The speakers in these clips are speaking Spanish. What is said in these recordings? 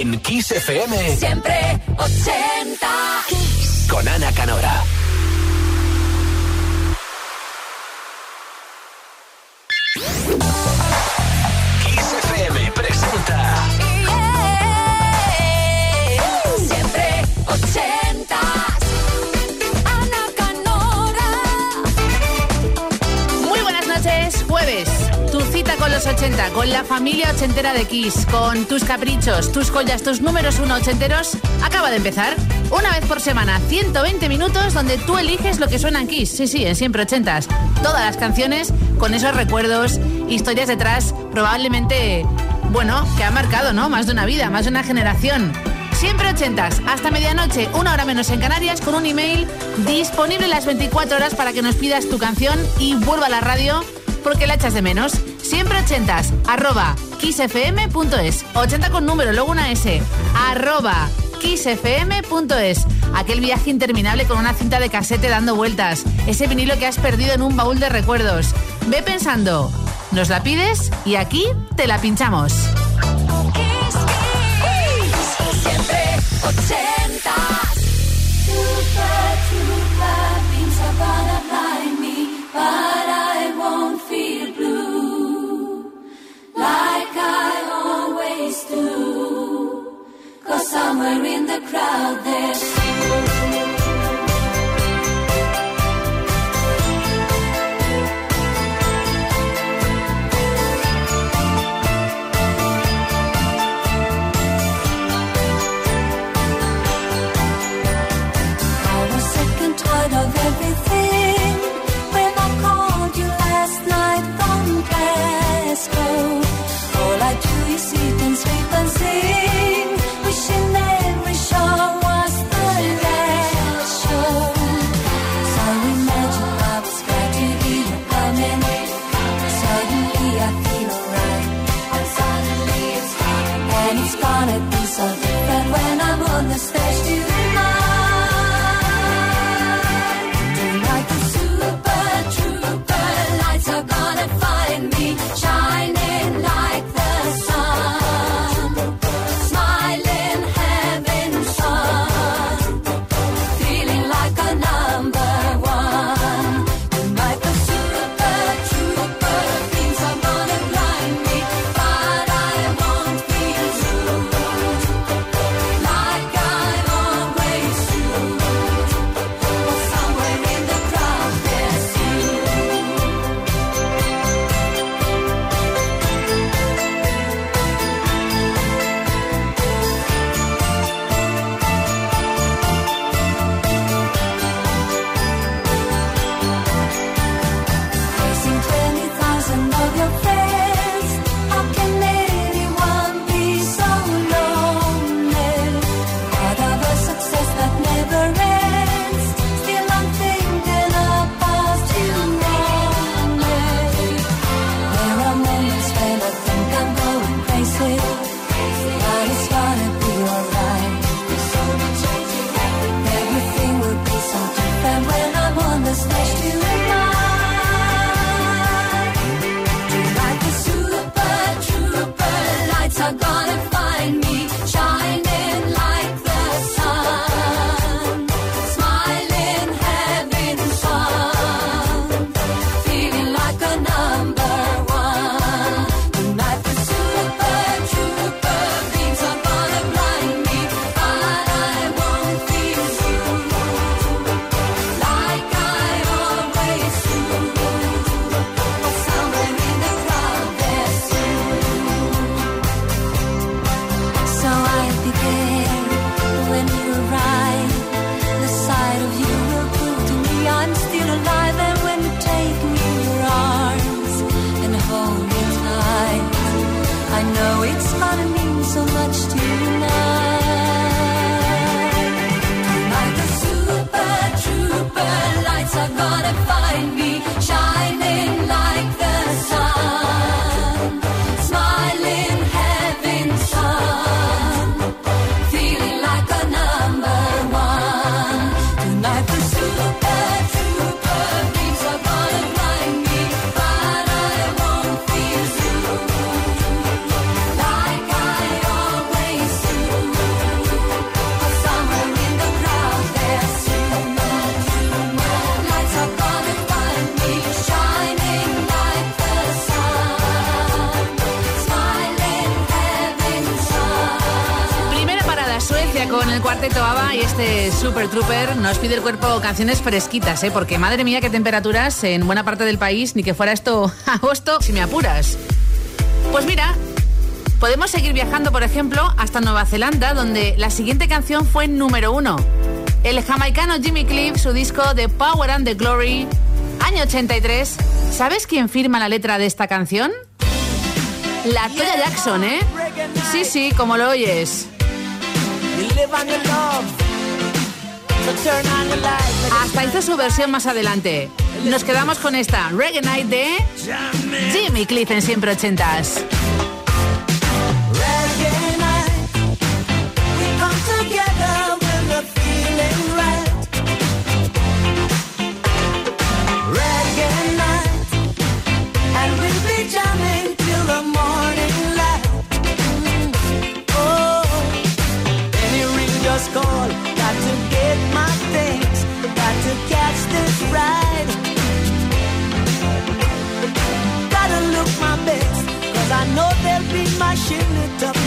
En Kiss FM. Siempre 80. Con Ana Canora. Los 80, con la familia ochentera de Kiss, con tus caprichos, tus joyas, tus números uno ochenteros, acaba de empezar. Una vez por semana, 120 minutos donde tú eliges lo que suena en Kiss. Sí, sí, en siempre ochentas. Todas las canciones con esos recuerdos, historias detrás, probablemente, bueno, que ha marcado, ¿no? Más de una vida, más de una generación. Siempre ochentas, hasta medianoche, una hora menos en Canarias, con un email disponible las 24 horas para que nos pidas tu canción y vuelva a la radio porque la echas de menos. Siempre ochentas, arroba kissfm.es. 80 con número, luego una S. Arroba kissfm.es. Aquel viaje interminable con una cinta de casete dando vueltas. Ese vinilo que has perdido en un baúl de recuerdos. Ve pensando. Nos la pides y aquí te la pinchamos. Siempre like I always do. Cause somewhere in the crowd there's. Con el cuarteto ABBA y este Super Trooper nos pide el cuerpo canciones fresquitas, ¿eh? porque madre mía qué temperaturas en buena parte del país, ni que fuera esto agosto, si me apuras. Pues mira, podemos seguir viajando, por ejemplo, hasta Nueva Zelanda, donde la siguiente canción fue número uno. El jamaicano Jimmy Cliff, su disco The Power and the Glory, año 83. ¿Sabes quién firma la letra de esta canción? La Toya Jackson, ¿eh? Sí, sí, como lo oyes. Hasta hizo su versión más adelante. Nos quedamos con esta Reggae Night de Jimmy Cliff en siempre ochentas. flashing it up.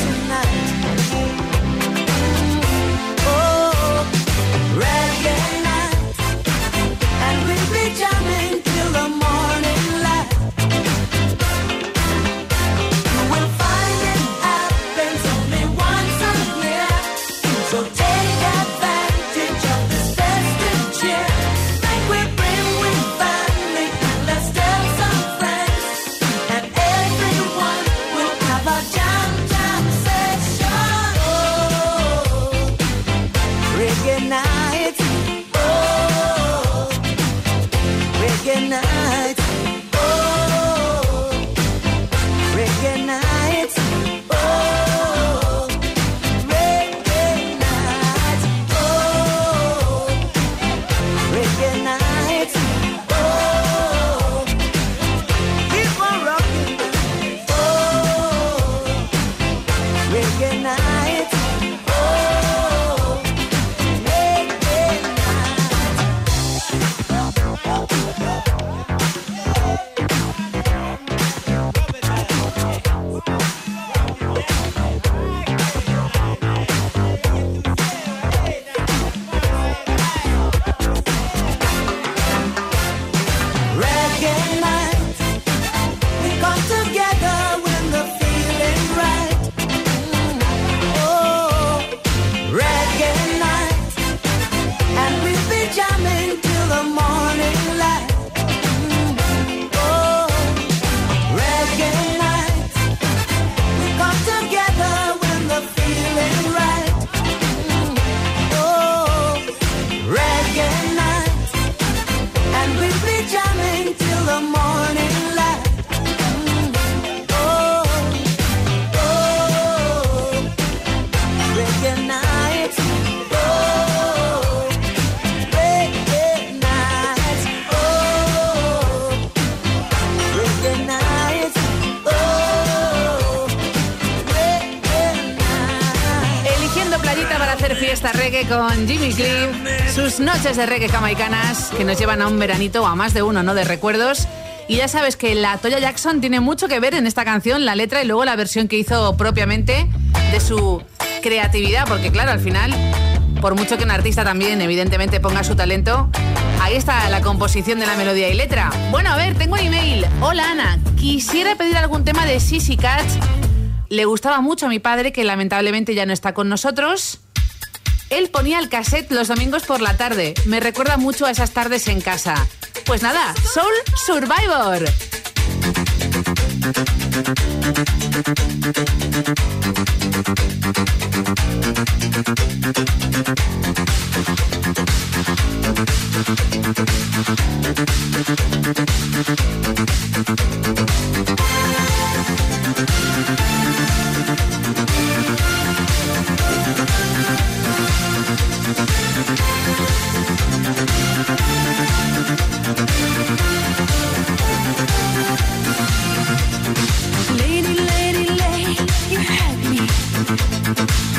Con Jimmy Cliff, sus noches de reggae jamaicanas que nos llevan a un veranito a más de uno, ¿no? De recuerdos. Y ya sabes que la Toya Jackson tiene mucho que ver en esta canción, la letra y luego la versión que hizo propiamente de su creatividad, porque claro, al final, por mucho que un artista también evidentemente ponga su talento, ahí está la composición de la melodía y letra. Bueno, a ver, tengo un email. Hola Ana, quisiera pedir algún tema de Sissy Catch. Le gustaba mucho a mi padre, que lamentablemente ya no está con nosotros. Él ponía el cassette los domingos por la tarde. Me recuerda mucho a esas tardes en casa. Pues nada, Soul Survivor.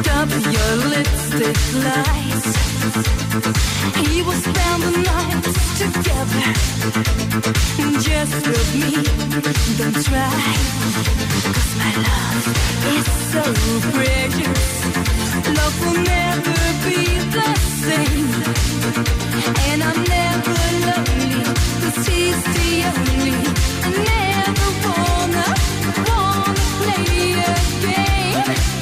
stop your lipstick lies. He will spend the night together just with me. Don't try, cause my love is so precious. Love will never be the same. And I'm never lonely, cause he's the only. Never wanna, wanna play a game.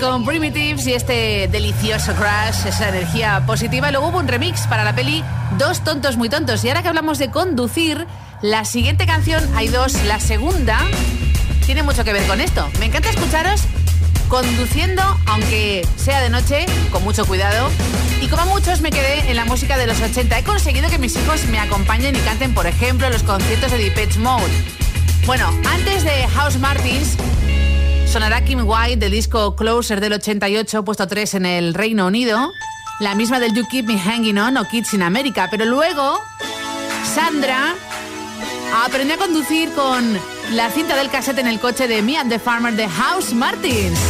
Con Primitives y este delicioso crash, esa energía positiva. Luego hubo un remix para la peli Dos tontos muy tontos. Y ahora que hablamos de conducir, la siguiente canción, hay dos, la segunda tiene mucho que ver con esto. Me encanta escucharos conduciendo, aunque sea de noche, con mucho cuidado. Y como muchos me quedé en la música de los 80. He conseguido que mis hijos me acompañen y canten, por ejemplo, los conciertos de Depeche Mode. Bueno, antes de House Martins, Sonará Kim White del disco Closer del 88, puesto 3 en el Reino Unido. La misma del You Keep Me Hanging On o Kids in America. Pero luego, Sandra aprendió a conducir con la cinta del cassette en el coche de Me and the Farmer de House Martins.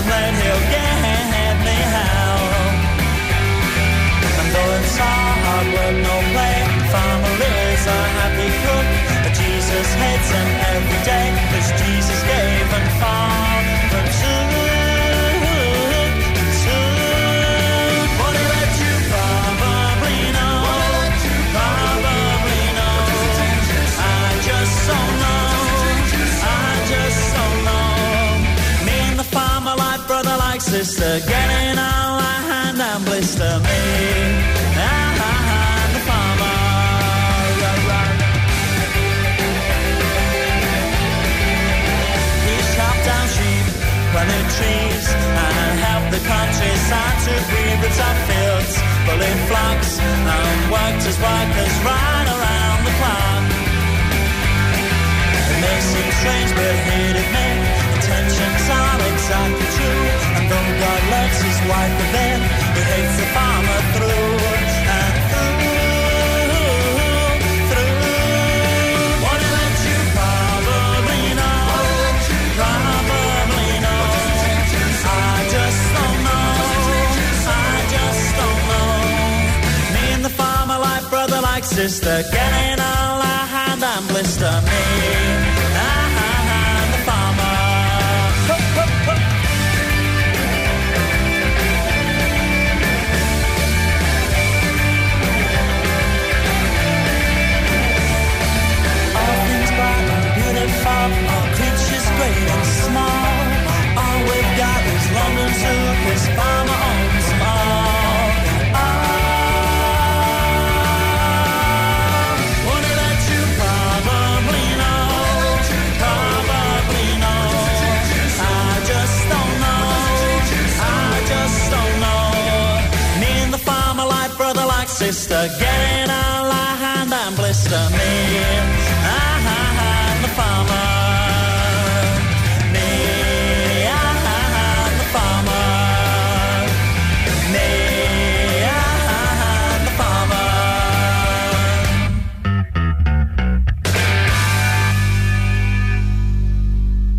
were no play. Farmer is a happy cook. But Jesus hates him every day. Cause Jesus gave and Father too. So I just so long. Me and the farmer like brother like sister. hard to breathe the top fields full in flux and worked as workers ran around the clock. It may seem strange, but hated me. Intentions are exactly true, and though God loves his wife, but then he hates the farmer through. sister, getting all I hand and blister me.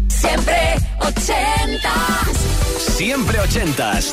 Siempre ochentas. Siempre ochentas.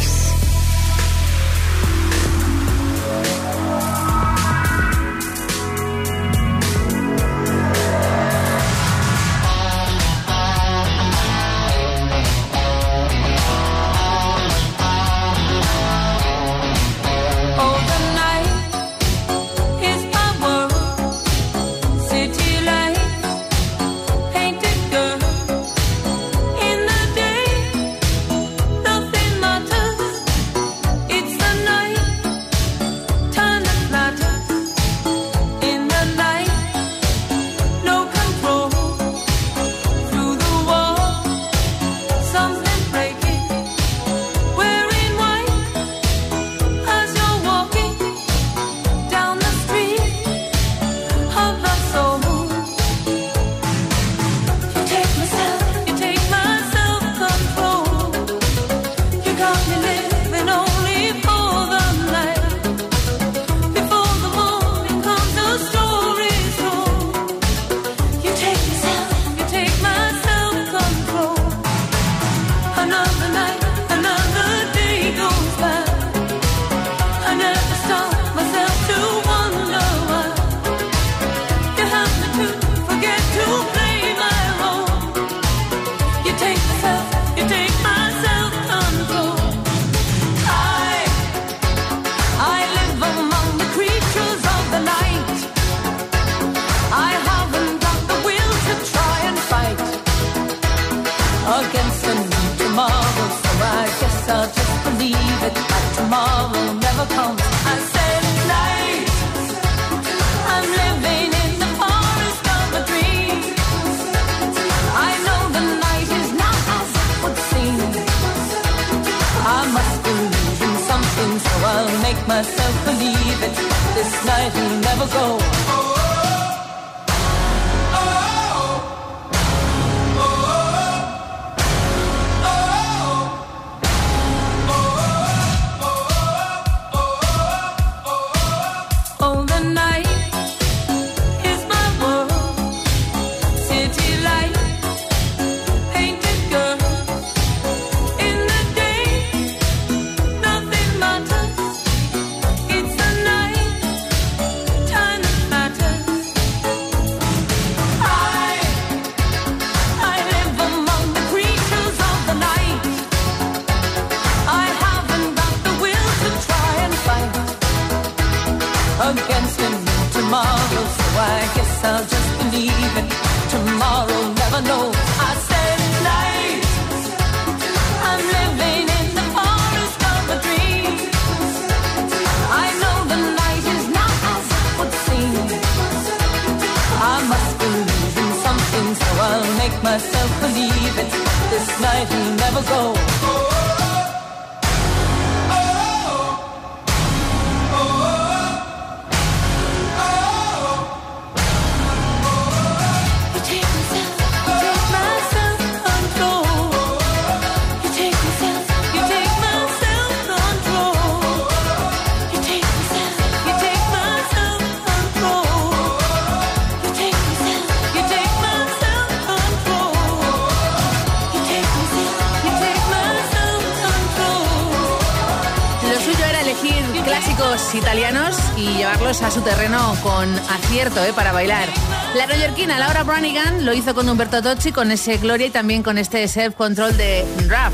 Lo hizo con Humberto Tocci, con ese Gloria y también con este Self Control de Rap.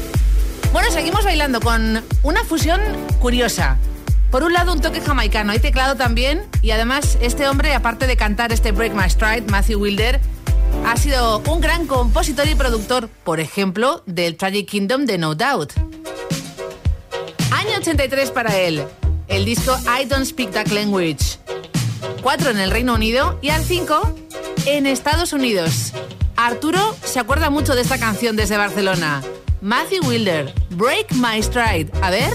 Bueno, seguimos bailando con una fusión curiosa. Por un lado, un toque jamaicano, hay teclado también, y además, este hombre, aparte de cantar este Break My Stride, Matthew Wilder, ha sido un gran compositor y productor, por ejemplo, del Tragic Kingdom de No Doubt. Año 83 para él. El disco I Don't Speak That Language. 4 en el Reino Unido y al 5 en Estados Unidos. Arturo se acuerda mucho de esta canción desde Barcelona. Matthew Wilder, Break My Stride. A ver.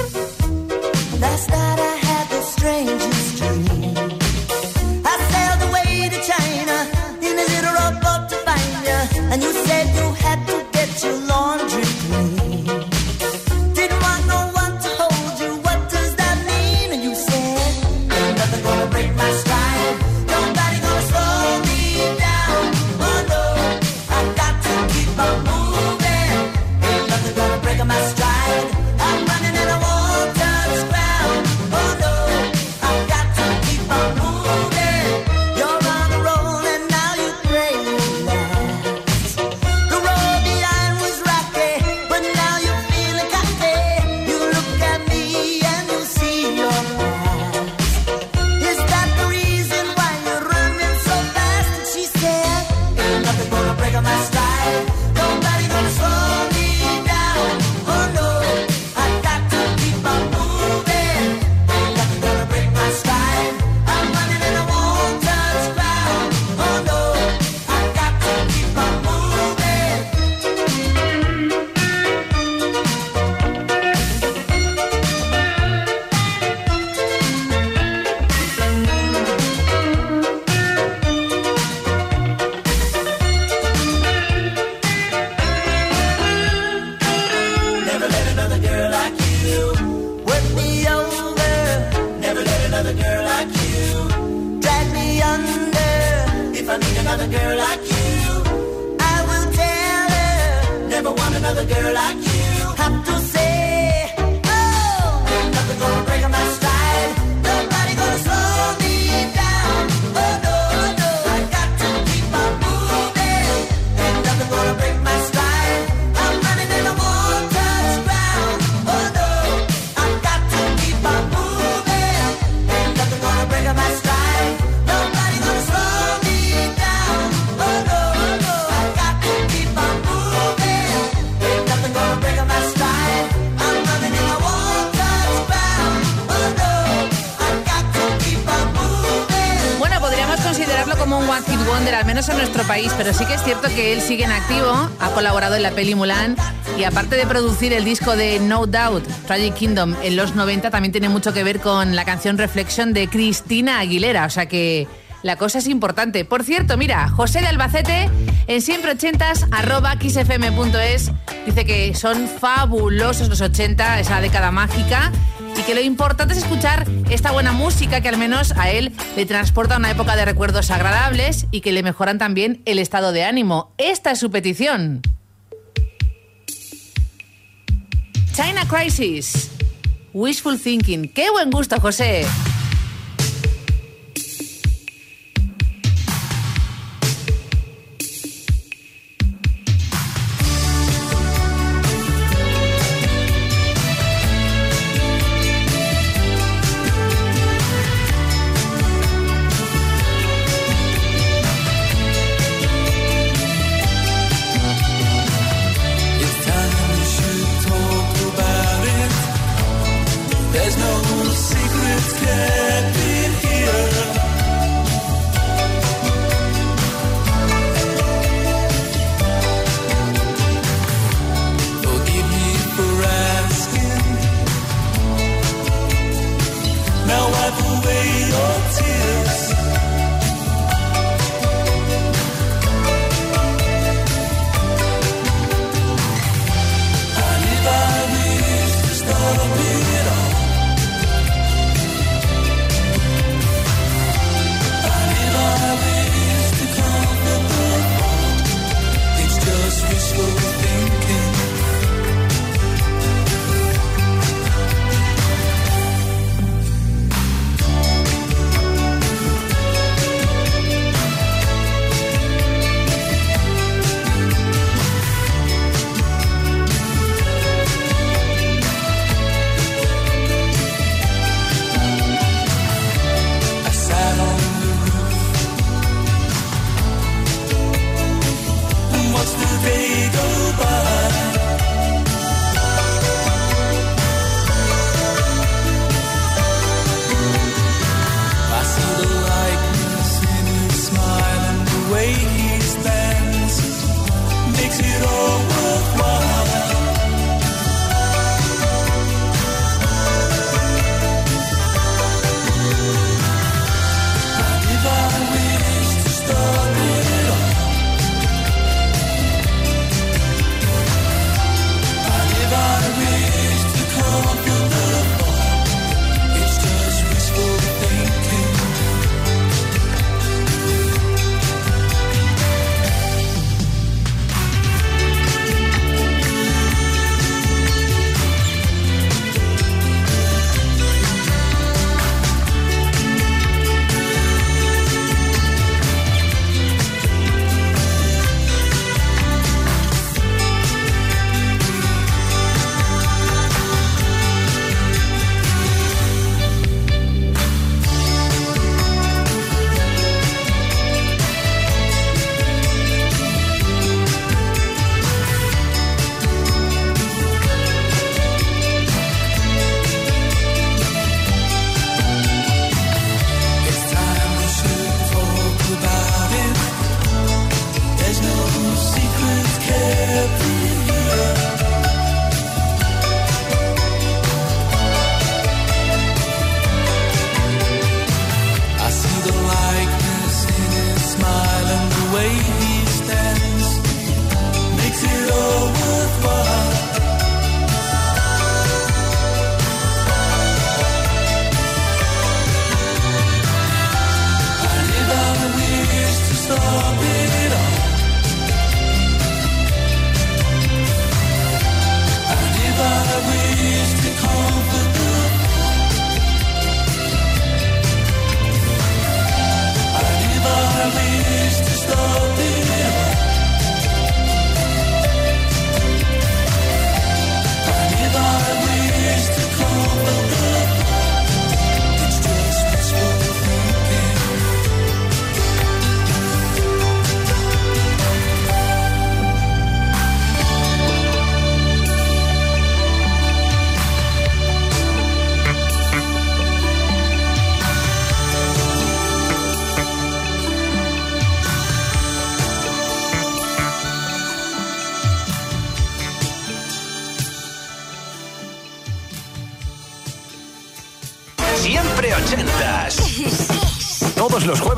I meet another girl like you, I will tell her. Never want another girl like you. Wonder, al menos en nuestro país, pero sí que es cierto que él sigue en activo, ha colaborado en la peli Mulan y aparte de producir el disco de No Doubt, Tragic Kingdom, en los 90, también tiene mucho que ver con la canción Reflection de Cristina Aguilera, o sea que la cosa es importante. Por cierto, mira, José de Albacete en siempre ochentas arroba xfm.es dice que son fabulosos los 80, esa década mágica y que lo importante es escuchar esta buena música que al menos a él le transporta a una época de recuerdos agradables y que le mejoran también el estado de ánimo. Esta es su petición. China Crisis. Wishful Thinking. Qué buen gusto, José.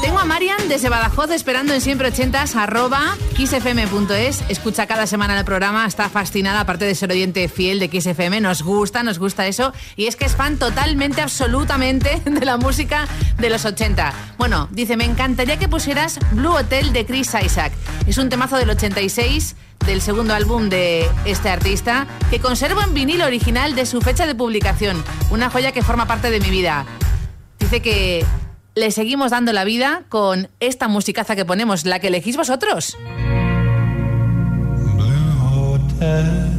Tengo a Marian desde Badajoz esperando en siempre ochentas arroba kissfm.es. Escucha cada semana el programa, está fascinada, aparte de ser oyente fiel de XFM. Nos gusta, nos gusta eso. Y es que es fan totalmente, absolutamente de la música de los 80. Bueno, dice, me encantaría que pusieras Blue Hotel de Chris Isaac. Es un temazo del 86 del segundo álbum de este artista, que conservo en vinilo original de su fecha de publicación, una joya que forma parte de mi vida. Dice que le seguimos dando la vida con esta musicaza que ponemos, la que elegís vosotros. Blue Hotel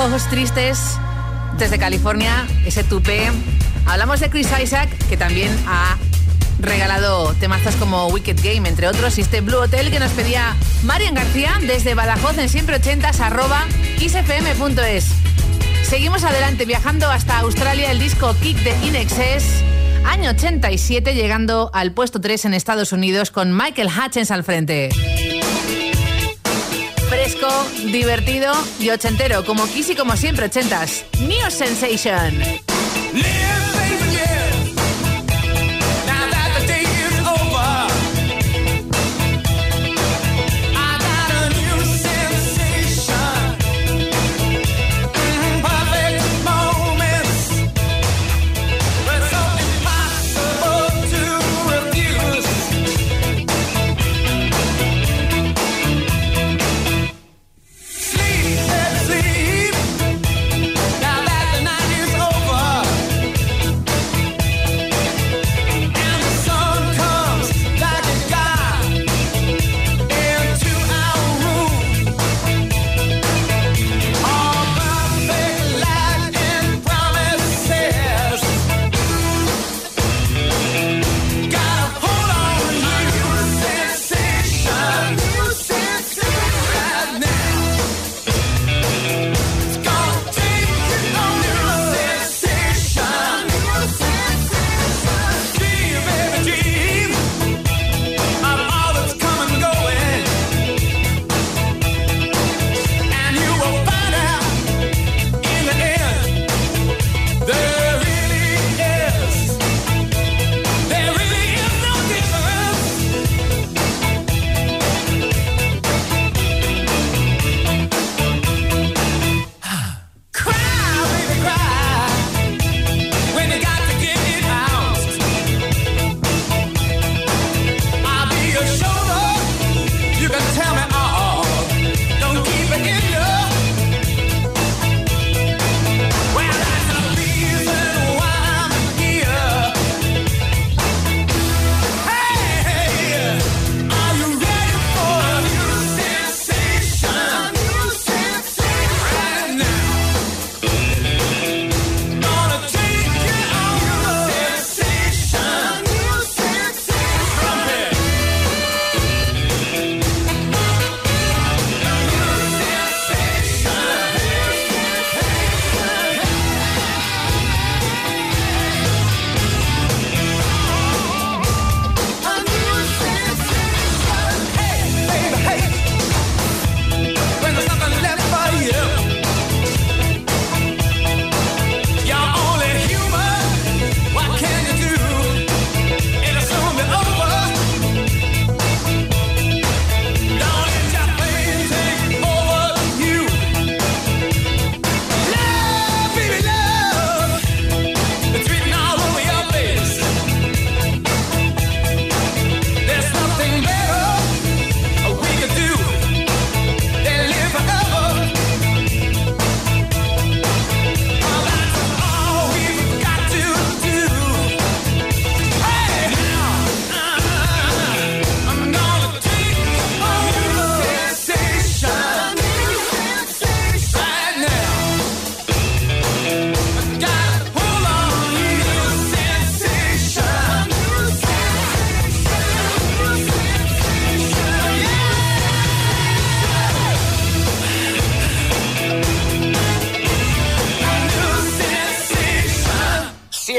ojos tristes desde California, ese tupé. Hablamos de Chris Isaac, que también ha regalado temazos como Wicked Game, entre otros, y este Blue Hotel que nos pedía Marian García desde Badajoz en siempre ochentas arroba xfm.es. Seguimos adelante viajando hasta Australia el disco Kick de Inexes, año 87, llegando al puesto 3 en Estados Unidos con Michael Hutchins al frente. Divertido y ochentero, como Kiss y como siempre ochentas. New Sensation.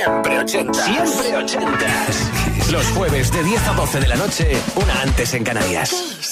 Siempre 80. Siempre 80. Los jueves de 10 a 12 de la noche, una antes en Canarias.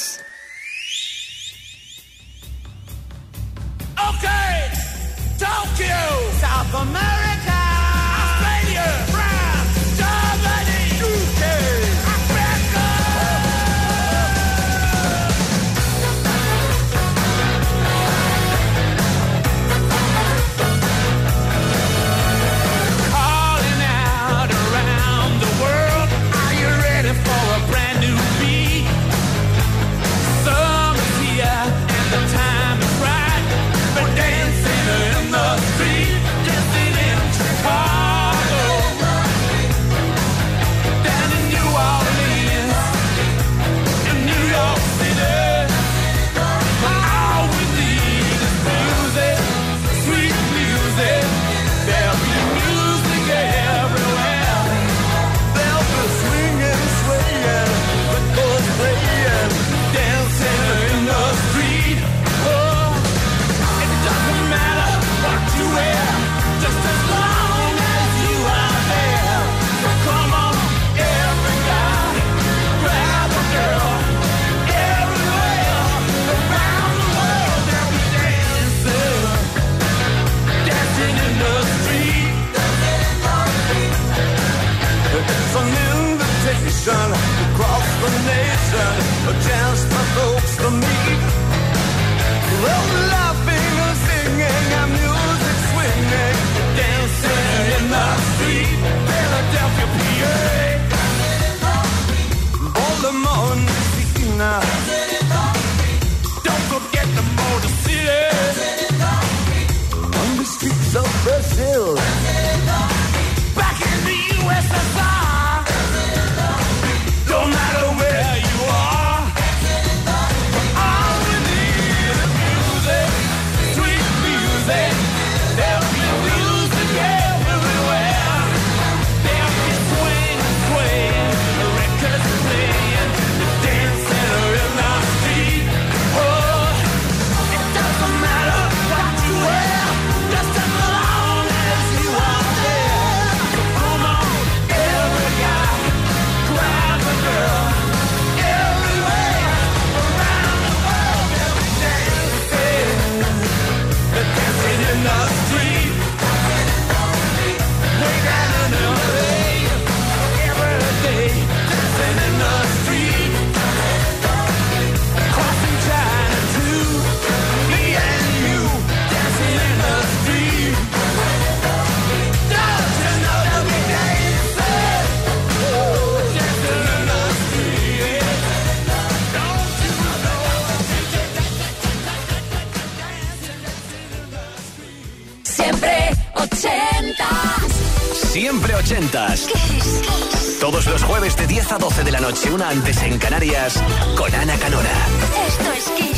antes en Canarias, con Ana Canora. Esto es